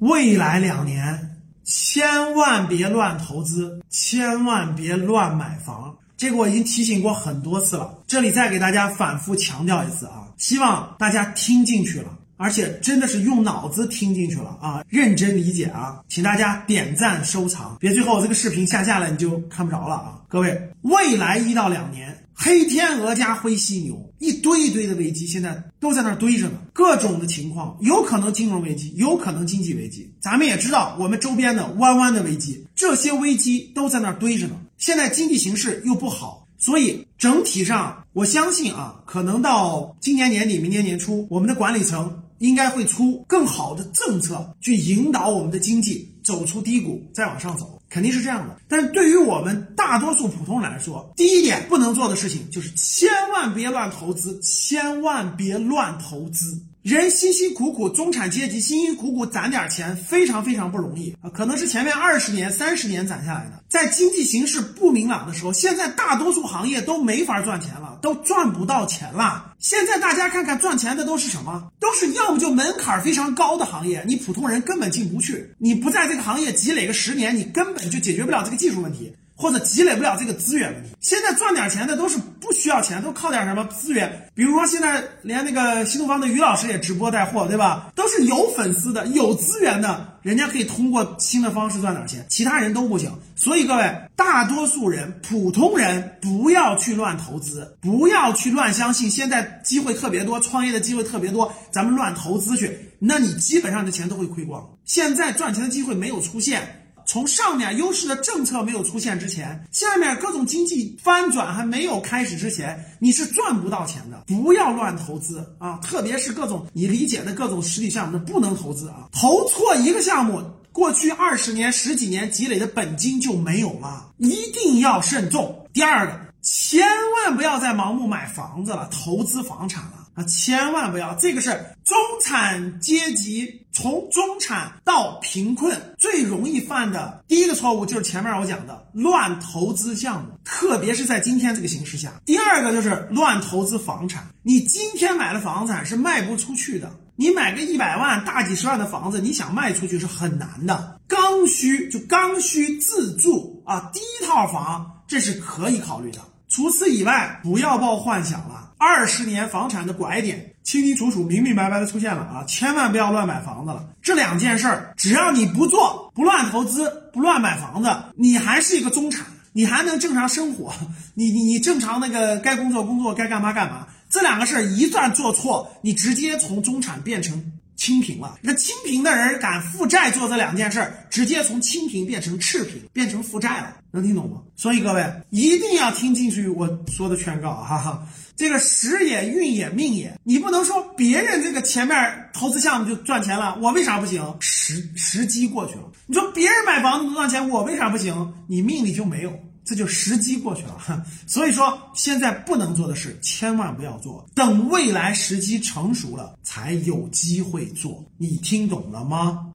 未来两年千万别乱投资，千万别乱买房。这个我已经提醒过很多次了，这里再给大家反复强调一次啊，希望大家听进去了，而且真的是用脑子听进去了啊，认真理解啊，请大家点赞收藏，别最后这个视频下架了你就看不着了啊。各位，未来一到两年。黑天鹅加灰犀牛，一堆一堆的危机，现在都在那堆着呢。各种的情况，有可能金融危机，有可能经济危机。咱们也知道，我们周边的弯弯的危机，这些危机都在那堆着呢。现在经济形势又不好，所以整体上，我相信啊，可能到今年年底、明年年初，我们的管理层应该会出更好的政策，去引导我们的经济走出低谷，再往上走。肯定是这样的，但是对于我们大多数普通人来说，第一点不能做的事情就是千万别乱投资，千万别乱投资。人辛辛苦苦，中产阶级辛辛苦苦攒点钱，非常非常不容易啊！可能是前面二十年、三十年攒下来的。在经济形势不明朗的时候，现在大多数行业都没法赚钱了，都赚不到钱了。现在大家看看赚钱的都是什么？都是要么就门槛非常高的行业，你普通人根本进不去。你不在这个行业积累个十年，你根本就解决不了这个技术问题。或者积累不了这个资源问题，现在赚点钱的都是不需要钱，都靠点什么资源？比如说现在连那个新东方的于老师也直播带货，对吧？都是有粉丝的、有资源的，人家可以通过新的方式赚点钱，其他人都不行。所以各位，大多数人、普通人不要去乱投资，不要去乱相信。现在机会特别多，创业的机会特别多，咱们乱投资去，那你基本上的钱都会亏光。现在赚钱的机会没有出现。从上面优势的政策没有出现之前，下面各种经济翻转还没有开始之前，你是赚不到钱的。不要乱投资啊！特别是各种你理解的各种实体项目，不能投资啊！投错一个项目，过去二十年、十几年积累的本金就没有了，一定要慎重。第二个，千万不要再盲目买房子了，投资房产了。啊，千万不要！这个是中产阶级从中产到贫困最容易犯的第一个错误，就是前面我讲的乱投资项目，特别是在今天这个形势下。第二个就是乱投资房产，你今天买的房产是卖不出去的。你买个一百万、大几十万的房子，你想卖出去是很难的。刚需就刚需自住啊，第一套房这是可以考虑的。除此以外，不要抱幻想了。二十年房产的拐点清清楚楚、明明白白的出现了啊！千万不要乱买房子了。这两件事儿，只要你不做，不乱投资，不乱买房子，你还是一个中产，你还能正常生活。你你你正常那个该工作工作，该干嘛干嘛。这两个事儿一旦做错，你直接从中产变成。清贫了，那清贫的人敢负债做这两件事儿，直接从清贫变成赤贫，变成负债了，能听懂吗？所以各位一定要听进去我说的劝告，哈哈，这个时也运也命也，你不能说别人这个前面投资项目就赚钱了，我为啥不行？时时机过去了，你说别人买房子能赚钱，我为啥不行？你命里就没有。这就时机过去了，所以说现在不能做的事千万不要做，等未来时机成熟了才有机会做。你听懂了吗？